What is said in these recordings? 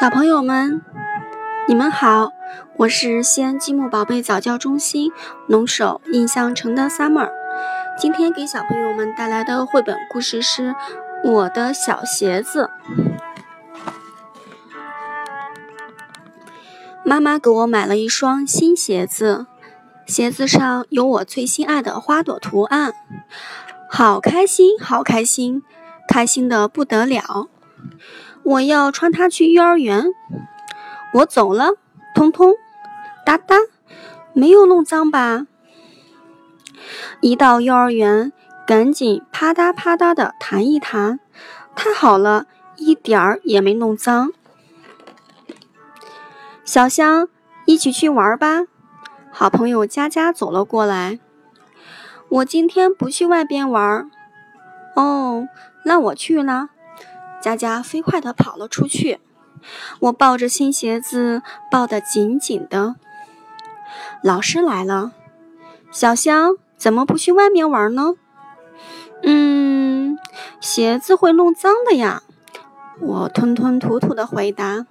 小朋友们，你们好，我是西安积木宝贝早教中心龙首印象城的 Summer。今天给小朋友们带来的绘本故事是《我的小鞋子》。妈妈给我买了一双新鞋子，鞋子上有我最心爱的花朵图案，好开心，好开心，开心的不得了。我要穿它去幼儿园。我走了，通通，哒哒，没有弄脏吧？一到幼儿园，赶紧啪嗒啪嗒的弹一弹。太好了，一点儿也没弄脏。小香，一起去玩吧。好朋友佳佳走了过来。我今天不去外边玩。哦，那我去呢。佳佳飞快地跑了出去，我抱着新鞋子，抱得紧紧的。老师来了，小香怎么不去外面玩呢？嗯，鞋子会弄脏的呀。我吞吞吐吐地回答。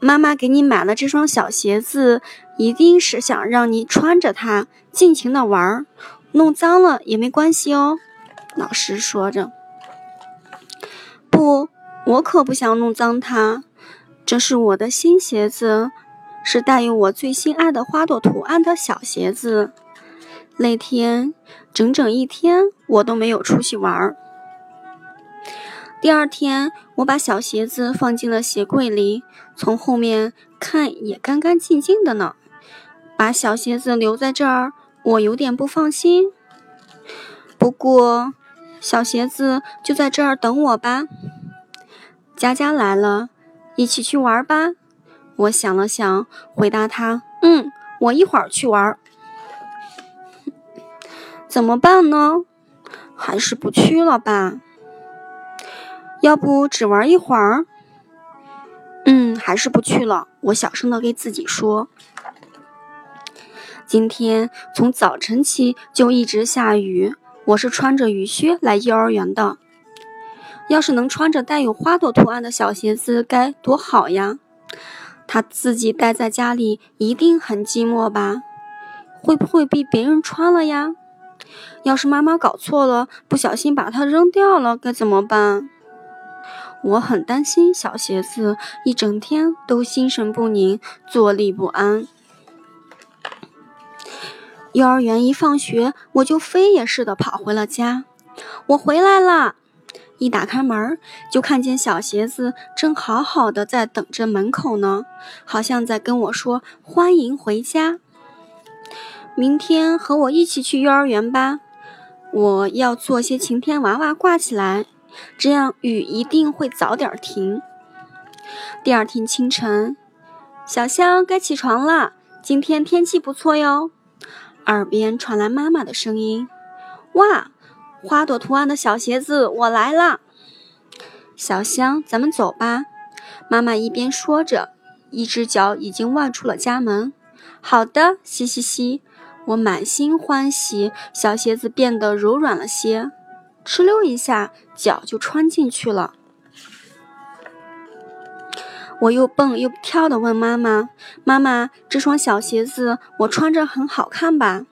妈妈给你买了这双小鞋子，一定是想让你穿着它尽情地玩，弄脏了也没关系哦。老师说着。不，我可不想弄脏它。这是我的新鞋子，是带有我最心爱的花朵图案的小鞋子。那天整整一天，我都没有出去玩。第二天，我把小鞋子放进了鞋柜里，从后面看也干干净净的呢。把小鞋子留在这儿，我有点不放心。不过。小鞋子就在这儿等我吧。佳佳来了，一起去玩吧。我想了想，回答他：“嗯，我一会儿去玩。”怎么办呢？还是不去了吧？要不只玩一会儿？嗯，还是不去了。我小声的给自己说：“今天从早晨起就一直下雨。”我是穿着雨靴来幼儿园的，要是能穿着带有花朵图案的小鞋子，该多好呀！他自己待在家里一定很寂寞吧？会不会被别人穿了呀？要是妈妈搞错了，不小心把它扔掉了，该怎么办？我很担心小鞋子一整天都心神不宁，坐立不安。幼儿园一放学，我就飞也似的跑回了家。我回来了，一打开门就看见小鞋子正好好的在等着门口呢，好像在跟我说欢迎回家。明天和我一起去幼儿园吧，我要做些晴天娃娃挂起来，这样雨一定会早点停。第二天清晨，小香该起床了，今天天气不错哟。耳边传来妈妈的声音：“哇，花朵图案的小鞋子，我来了！”小香，咱们走吧。妈妈一边说着，一只脚已经迈出了家门。好的，嘻嘻嘻，我满心欢喜，小鞋子变得柔软了些，哧溜一下，脚就穿进去了。我又蹦又跳的问妈妈：“妈妈，这双小鞋子我穿着很好看吧？”“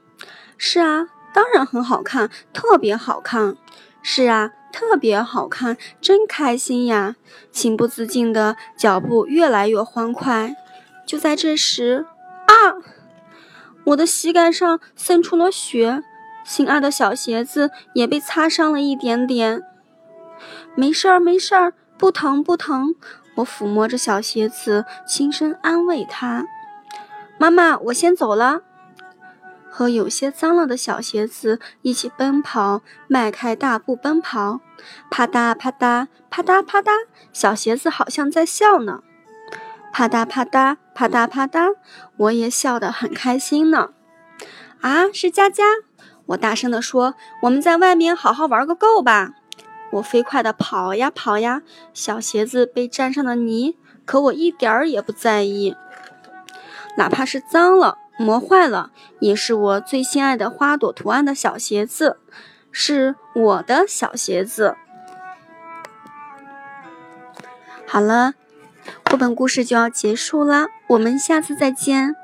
是啊，当然很好看，特别好看。”“是啊，特别好看，真开心呀！”情不自禁的脚步越来越欢快。就在这时，啊！我的膝盖上渗出了血，心爱的小鞋子也被擦伤了一点点。没事儿，没事儿，不疼，不疼。我抚摸着小鞋子，轻声安慰他：“妈妈，我先走了。”和有些脏了的小鞋子一起奔跑，迈开大步奔跑，啪嗒啪嗒啪嗒啪嗒，小鞋子好像在笑呢。啪嗒啪嗒啪嗒啪嗒，我也笑得很开心呢。啊，是佳佳！我大声地说：“我们在外面好好玩个够吧！”我飞快地跑呀跑呀，小鞋子被沾上了泥，可我一点儿也不在意。哪怕是脏了、磨坏了，也是我最心爱的花朵图案的小鞋子，是我的小鞋子。好了，绘本故事就要结束啦，我们下次再见。